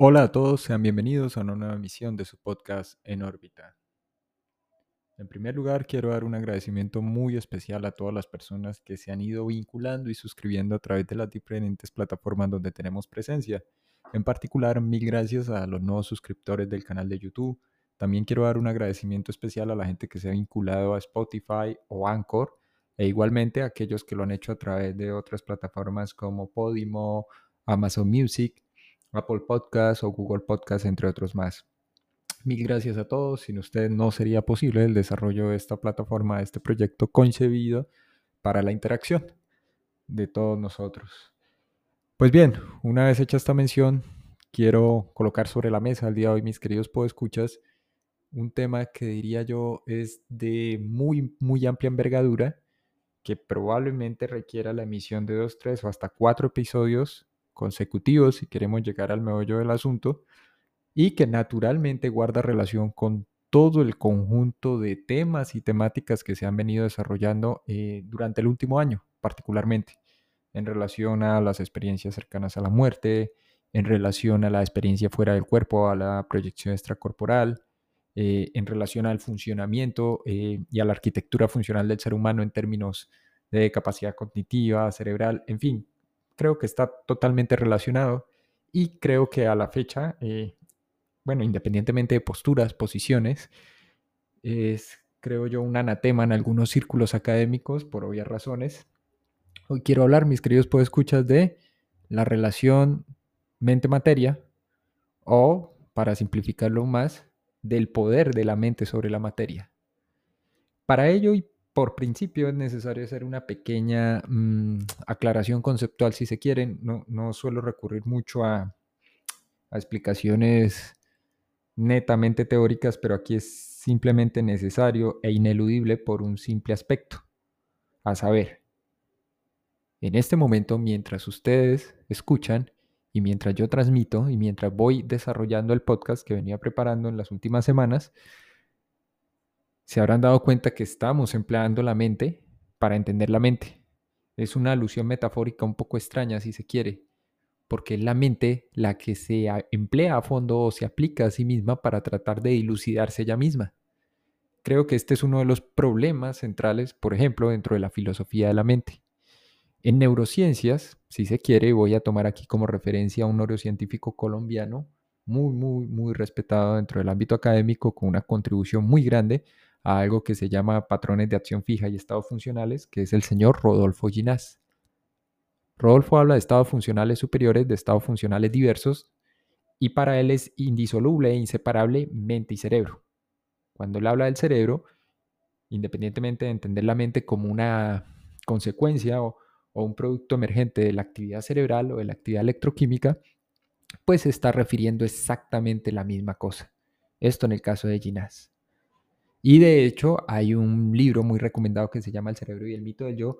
Hola a todos, sean bienvenidos a una nueva emisión de su podcast En órbita. En primer lugar, quiero dar un agradecimiento muy especial a todas las personas que se han ido vinculando y suscribiendo a través de las diferentes plataformas donde tenemos presencia. En particular, mil gracias a los nuevos suscriptores del canal de YouTube. También quiero dar un agradecimiento especial a la gente que se ha vinculado a Spotify o Anchor e igualmente a aquellos que lo han hecho a través de otras plataformas como Podimo, Amazon Music Apple Podcast o Google Podcast, entre otros más. Mil gracias a todos. Sin ustedes no sería posible el desarrollo de esta plataforma, de este proyecto concebido para la interacción de todos nosotros. Pues bien, una vez hecha esta mención, quiero colocar sobre la mesa al día de hoy, mis queridos podescuchas, un tema que diría yo es de muy, muy amplia envergadura, que probablemente requiera la emisión de dos, tres o hasta cuatro episodios consecutivos si queremos llegar al meollo del asunto y que naturalmente guarda relación con todo el conjunto de temas y temáticas que se han venido desarrollando eh, durante el último año, particularmente en relación a las experiencias cercanas a la muerte, en relación a la experiencia fuera del cuerpo, a la proyección extracorporal, eh, en relación al funcionamiento eh, y a la arquitectura funcional del ser humano en términos de capacidad cognitiva, cerebral, en fin, creo que está totalmente relacionado y creo que a la fecha, eh, bueno, independientemente de posturas, posiciones, es, creo yo, un anatema en algunos círculos académicos por obvias razones. Hoy quiero hablar, mis queridos podescuchas, de la relación mente-materia o, para simplificarlo más, del poder de la mente sobre la materia. Para ello y por principio es necesario hacer una pequeña mm, aclaración conceptual si se quieren. No, suelo recurrir mucho a, explicaciones netamente teóricas, pero aquí es simplemente necesario e ineludible por un simple aspecto, a saber, en este momento, mientras ustedes escuchan y mientras yo transmito y mientras voy desarrollando el podcast que venía preparando en las últimas semanas, se habrán dado cuenta que estamos empleando la mente para entender la mente. Es una alusión metafórica un poco extraña si se quiere, porque es la mente la que se emplea a fondo o se aplica a sí misma para tratar de dilucidarse ella misma. Creo que este es uno de los problemas centrales, por ejemplo, dentro de la filosofía de la mente. En neurociencias, si se quiere, voy a tomar aquí como referencia a un neurocientífico colombiano muy, muy, muy respetado dentro del ámbito académico, con una contribución muy grande a algo que se llama patrones de acción fija y estados funcionales, que es el señor Rodolfo Ginás. Rodolfo habla de estados funcionales superiores, de estados funcionales diversos, y para él es indisoluble e inseparable mente y cerebro. Cuando él habla del cerebro, independientemente de entender la mente como una consecuencia o, un producto emergente de la actividad cerebral o de la actividad electroquímica, pues se está refiriendo exactamente la misma cosa. Esto en el caso de Ginás. Y de hecho hay un libro muy recomendado que se llama El cerebro y el mito del yo.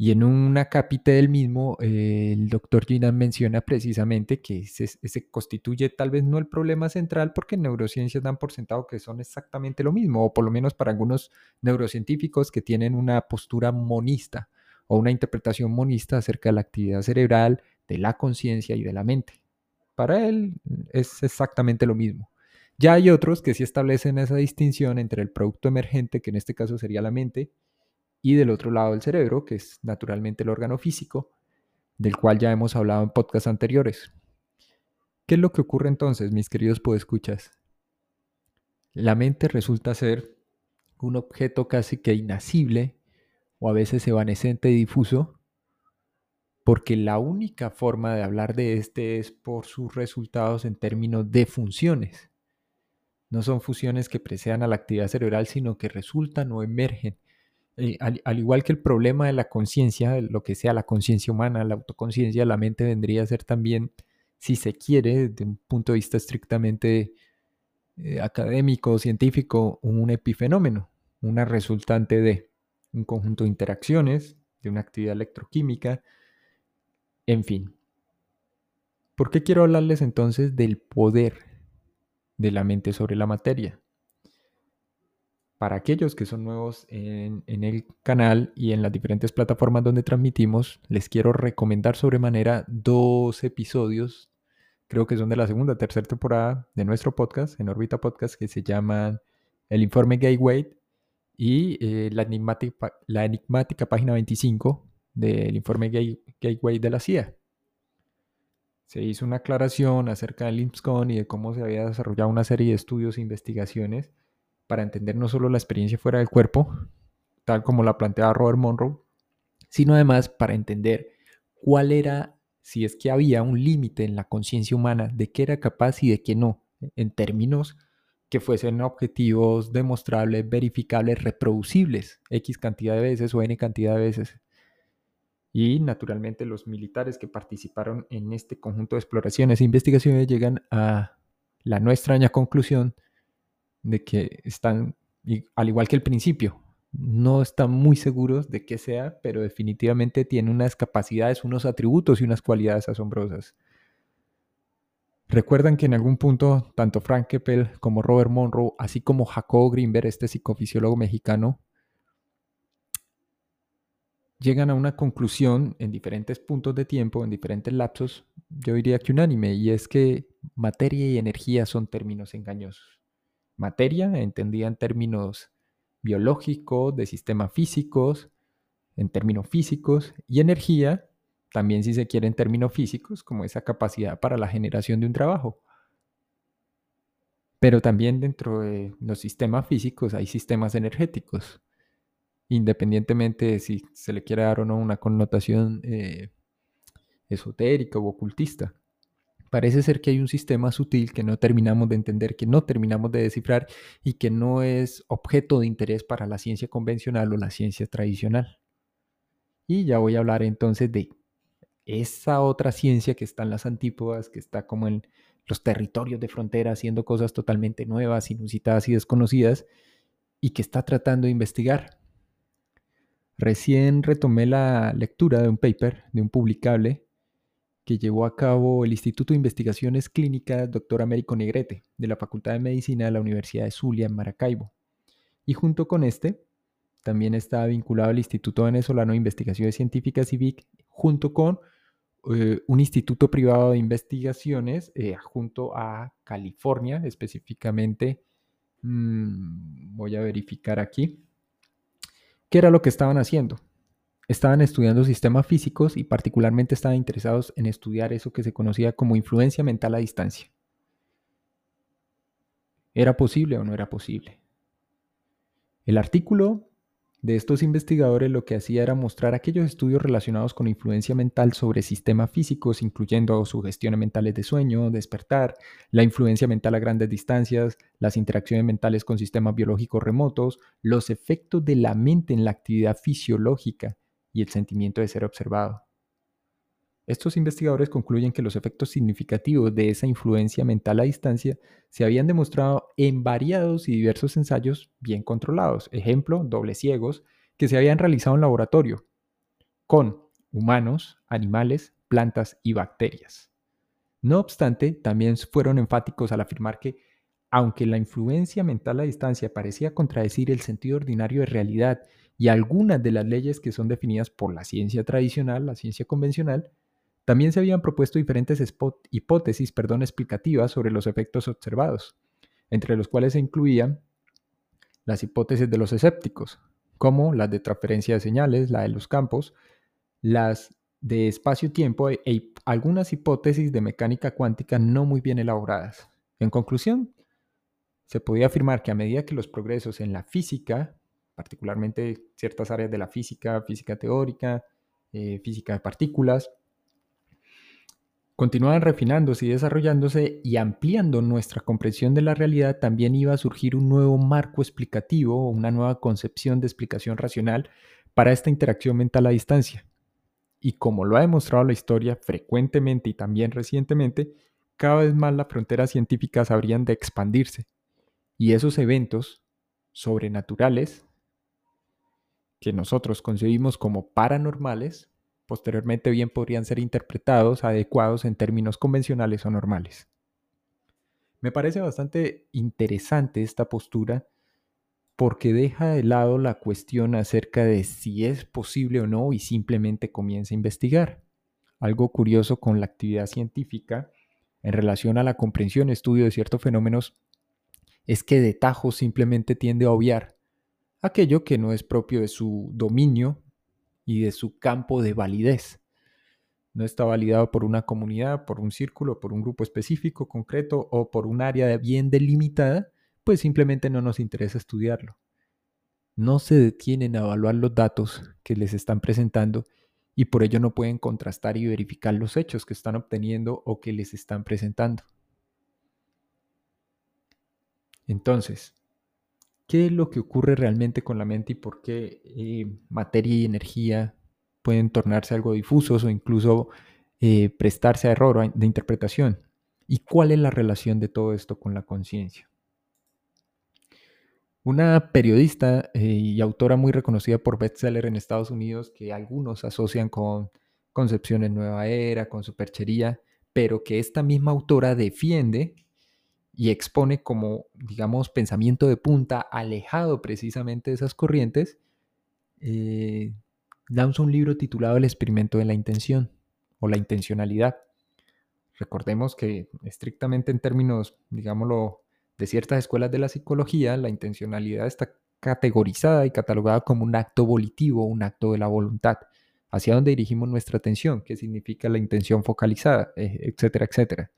Y en una capita del mismo, eh, el doctor Ginan menciona precisamente que se constituye tal vez no el problema central porque en neurociencias dan por sentado que son exactamente lo mismo, o por lo menos para algunos neurocientíficos que tienen una postura monista o una interpretación monista acerca de la actividad cerebral, de la conciencia y de la mente. Para él es exactamente lo mismo. Ya hay otros que sí establecen esa distinción entre el producto emergente, que en este caso sería la mente, y del otro lado el cerebro, que es naturalmente el órgano físico, del cual ya hemos hablado en podcasts anteriores. ¿Qué es lo que ocurre entonces, mis queridos podescuchas? La mente resulta ser un objeto casi que inacible o a veces evanescente y difuso, porque la única forma de hablar de este es por sus resultados en términos de funciones. No son fusiones que precedan a la actividad cerebral, sino que resultan o emergen. Eh, al, igual que el problema de la conciencia, lo que sea la conciencia humana, la autoconciencia, la mente vendría a ser también, si se quiere, desde un punto de vista estrictamente eh, académico, científico, un epifenómeno, una resultante de un conjunto de interacciones, de una actividad electroquímica, en fin. ¿Por qué quiero hablarles entonces del poder de la mente sobre la materia. Para aquellos que son nuevos en, el canal y en las diferentes plataformas donde transmitimos, les quiero recomendar sobremanera dos episodios creo que son de la segunda o tercera temporada de nuestro podcast, en órbita podcast, que se llaman El informe Gateway y eh, la, enigmática, la enigmática página 25 del informe Gateway de la CIA. Se hizo una aclaración acerca del IMSCON y de cómo se había desarrollado una serie de estudios e investigaciones para entender no solo la experiencia fuera del cuerpo, tal como la planteaba Robert Monroe, sino además para entender cuál era, si es que había un límite en la conciencia humana de qué era capaz y de qué no, en términos que fuesen objetivos demostrables, verificables, reproducibles, X cantidad de veces o N cantidad de veces. Y naturalmente los militares que participaron en este conjunto de exploraciones e investigaciones llegan a la no extraña conclusión de que están, al igual que el principio, no están muy seguros de qué sea, pero definitivamente tiene unas capacidades, unos atributos y unas cualidades asombrosas. Recuerdan que en algún punto tanto Frank Keppel como Robert Monroe, así como Jacobo Greenberg, este psicofisiólogo mexicano, llegan a una conclusión en diferentes puntos de tiempo, en diferentes lapsos, yo diría que unánime, y es que materia y energía son términos engañosos. Materia, entendida en términos biológico, de sistemas físicos, en términos físicos, y energía, también si se quiere en términos físicos, como esa capacidad para la generación de un trabajo. Pero también dentro de los sistemas físicos hay sistemas energéticos, independientemente de si se le quiere dar o no una connotación eh, esotérica o ocultista. Parece ser que hay un sistema sutil que no terminamos de entender, que no terminamos de descifrar y que no es objeto de interés para la ciencia convencional o la ciencia tradicional. Y ya voy a hablar entonces de esa otra ciencia que está en las antípodas, que está como en los territorios de frontera haciendo cosas totalmente nuevas, inusitadas y desconocidas, y que está tratando de investigar. Recién retomé la lectura de un paper, de un publicable, que llevó a cabo el Instituto de Investigaciones Clínicas Dr. Américo Negrete, de la Facultad de Medicina de la Universidad de Zulia en Maracaibo. Y junto con este, también está vinculado al Instituto Venezolano de Investigaciones Científicas, IVIC, junto con eh, un instituto privado de investigaciones eh, junto a California, específicamente, mm, voy a verificar aquí, qué era lo que estaban haciendo estaban estudiando sistemas físicos y particularmente estaban interesados en estudiar eso que se conocía como influencia mental a distancia. ¿Era posible o no era posible? El artículo de estos investigadores lo que hacía era mostrar aquellos estudios relacionados con influencia mental sobre sistemas físicos, incluyendo sugestiones mentales de sueño, despertar, la influencia mental a grandes distancias, las interacciones mentales con sistemas biológicos remotos, los efectos de la mente en la actividad fisiológica y el sentimiento de ser observado. Estos investigadores concluyen que los efectos significativos de esa influencia mental a distancia se habían demostrado en variados y diversos ensayos bien controlados, ejemplo, dobles ciegos, que se habían realizado en laboratorio, con humanos, animales, plantas y bacterias. No obstante, también fueron enfáticos al afirmar que, aunque la influencia mental a distancia parecía contradecir el sentido ordinario de realidad y algunas de las leyes que son definidas por la ciencia tradicional, la ciencia convencional, también se habían propuesto diferentes hipótesis perdón, explicativas sobre los efectos observados, entre los cuales se incluían las hipótesis de los escépticos, como las de transferencia de señales, la de los campos, las de espacio-tiempo e, e algunas hipótesis de mecánica cuántica no muy bien elaboradas. En conclusión, se podía afirmar que a medida que los progresos en la física particularmente ciertas áreas de la física, física teórica, eh, física de partículas, continuaban refinándose y desarrollándose y ampliando nuestra comprensión de la realidad, también iba a surgir un nuevo marco explicativo, una nueva concepción de explicación racional para esta interacción mental a distancia. Y como lo ha demostrado la historia frecuentemente y también recientemente, cada vez más las fronteras científicas habrían de expandirse. Y esos eventos sobrenaturales que nosotros concebimos como paranormales, posteriormente bien podrían ser interpretados adecuados en términos convencionales o normales. Me parece bastante interesante esta postura porque deja de lado la cuestión acerca de si es posible o no y simplemente comienza a investigar. Algo curioso con la actividad científica en relación a la comprensión estudio de ciertos fenómenos es que de tajo simplemente tiende a obviar aquello que no es propio de su dominio y de su campo de validez. No está validado por una comunidad, por un círculo, por un grupo específico, concreto o por un área bien delimitada, pues simplemente no nos interesa estudiarlo. No se detienen a evaluar los datos que les están presentando y por ello no pueden contrastar y verificar los hechos que están obteniendo o que les están presentando. Entonces, ¿qué es lo que ocurre realmente con la mente y por qué eh, materia y energía pueden tornarse algo difusos o incluso eh, prestarse a error de interpretación? ¿Y cuál es la relación de todo esto con la conciencia? Una periodista eh, y autora muy reconocida por bestseller en Estados Unidos, que algunos asocian con concepciones nueva era, con superchería, pero que esta misma autora defiende y expone como, digamos, pensamiento de punta, alejado precisamente de esas corrientes, eh, un libro titulado El experimento de la intención o la intencionalidad. Recordemos que estrictamente en términos, digámoslo, de ciertas escuelas de la psicología, la intencionalidad está categorizada y catalogada como un acto volitivo, un acto de la voluntad, hacia donde dirigimos nuestra atención, qué significa la intención focalizada, eh, etcétera, etcétera.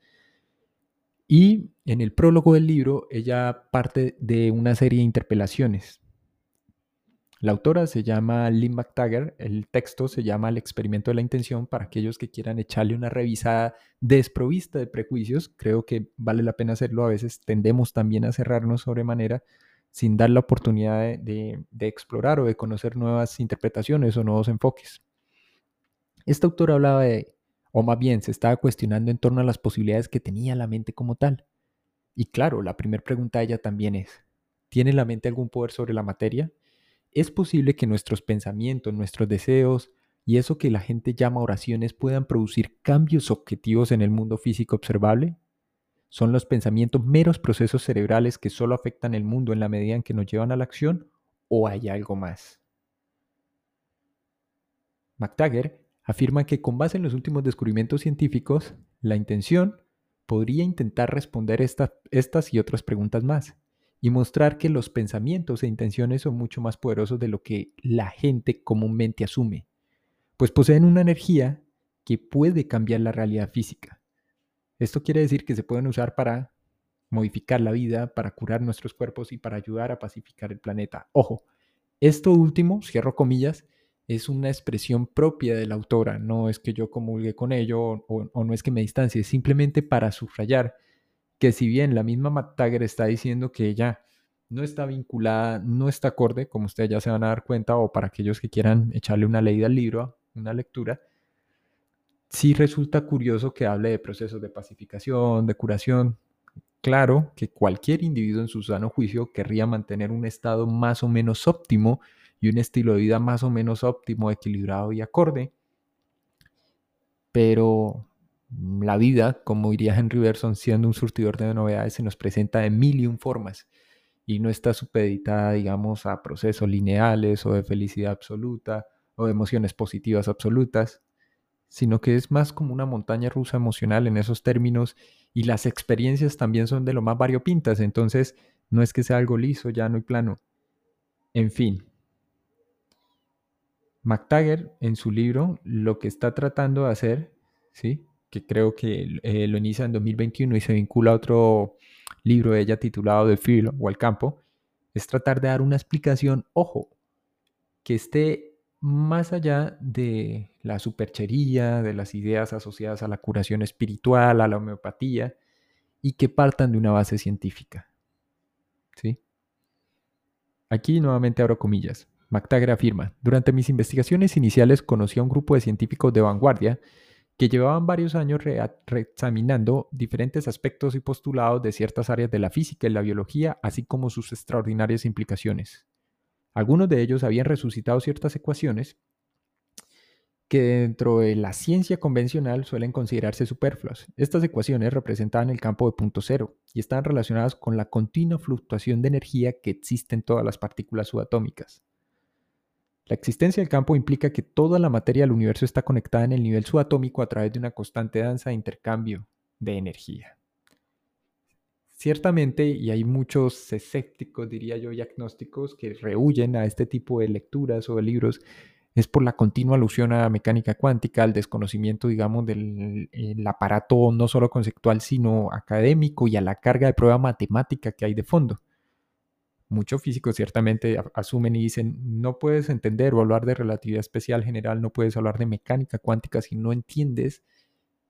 Y en el prólogo del libro, ella parte de una serie de interpelaciones. La autora se llama Lynn McTaggart, el texto se llama El experimento de la intención para aquellos que quieran echarle una revisada desprovista de prejuicios. Creo que vale la pena hacerlo. A veces tendemos también a cerrarnos sobremanera sin dar la oportunidad de, de explorar o de conocer nuevas interpretaciones o nuevos enfoques. Esta autora hablaba de o más bien se estaba cuestionando en torno a las posibilidades que tenía la mente como tal. Y claro, la primera pregunta a ella también es, ¿tiene la mente algún poder sobre la materia? ¿Es posible que nuestros pensamientos, nuestros deseos y eso que la gente llama oraciones puedan producir cambios objetivos en el mundo físico observable? ¿Son los pensamientos meros procesos cerebrales que solo afectan el mundo en la medida en que nos llevan a la acción o hay algo más? McTaggart afirma que con base en los últimos descubrimientos científicos, la intención podría intentar responder estas y otras preguntas más y mostrar que los pensamientos e intenciones son mucho más poderosos de lo que la gente comúnmente asume, pues poseen una energía que puede cambiar la realidad física. Esto quiere decir que se pueden usar para modificar la vida, para curar nuestros cuerpos y para ayudar a pacificar el planeta. Ojo, esto último, cierro comillas, es una expresión propia de la autora, no es que yo comulgue con ello o, no es que me distancie, simplemente para subrayar que si bien la misma McTaggart está diciendo que ella no está vinculada, no está acorde, como ustedes ya se van a dar cuenta, o para aquellos que quieran echarle una leída al libro, una lectura, sí resulta curioso que hable de procesos de pacificación, de curación. Claro que cualquier individuo en su sano juicio querría mantener un estado más o menos óptimo y un estilo de vida más o menos óptimo, equilibrado y acorde. Pero la vida, como diría Henry Berson, siendo un surtidor de novedades, se nos presenta de mil y un formas y no está supeditada, digamos, a procesos lineales o de felicidad absoluta o de emociones positivas absolutas, sino que es más como una montaña rusa emocional en esos términos y las experiencias también son de lo más variopintas, entonces no es que sea algo liso, llano y plano. En fin, McTaggart en su libro lo que está tratando de hacer, ¿sí? que creo que eh, lo inicia en 2021 y se vincula a otro libro de ella titulado The Field o El Campo, es tratar de dar una explicación, ojo, que esté más allá de la superchería, de las ideas asociadas a la curación espiritual, a la homeopatía, y que partan de una base científica. ¿Sí? Aquí nuevamente abro comillas. McTaggart afirma, durante mis investigaciones iniciales conocí a un grupo de científicos de vanguardia que llevaban varios años reexaminando diferentes aspectos y postulados de ciertas áreas de la física y la biología, así como sus extraordinarias implicaciones. Algunos de ellos habían resucitado ciertas ecuaciones que dentro de la ciencia convencional suelen considerarse superfluas. Estas ecuaciones representaban el campo de punto cero y estaban relacionadas con la continua fluctuación de energía que existe en todas las partículas subatómicas. La existencia del campo implica que toda la materia del universo está conectada en el nivel subatómico a través de una constante danza de intercambio de energía. Ciertamente, y hay muchos escépticos, diría yo, y agnósticos que rehuyen a este tipo de lecturas o de libros, es por la continua alusión a mecánica cuántica, al desconocimiento, digamos, del aparato no solo conceptual, sino académico y a la carga de prueba matemática que hay de fondo. Muchos físicos ciertamente asumen y dicen, no puedes entender o hablar de relatividad especial general, no puedes hablar de mecánica cuántica si no entiendes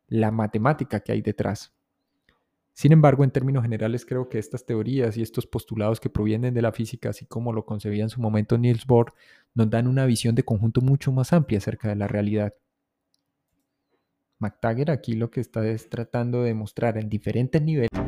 la matemática que hay detrás. Sin embargo, en términos generales, creo que estas teorías y estos postulados que provienen de la física, así como lo concebía en su momento Niels Bohr, nos dan una visión de conjunto mucho más amplia acerca de la realidad. McTaggart aquí lo que está es tratando de mostrar en diferentes niveles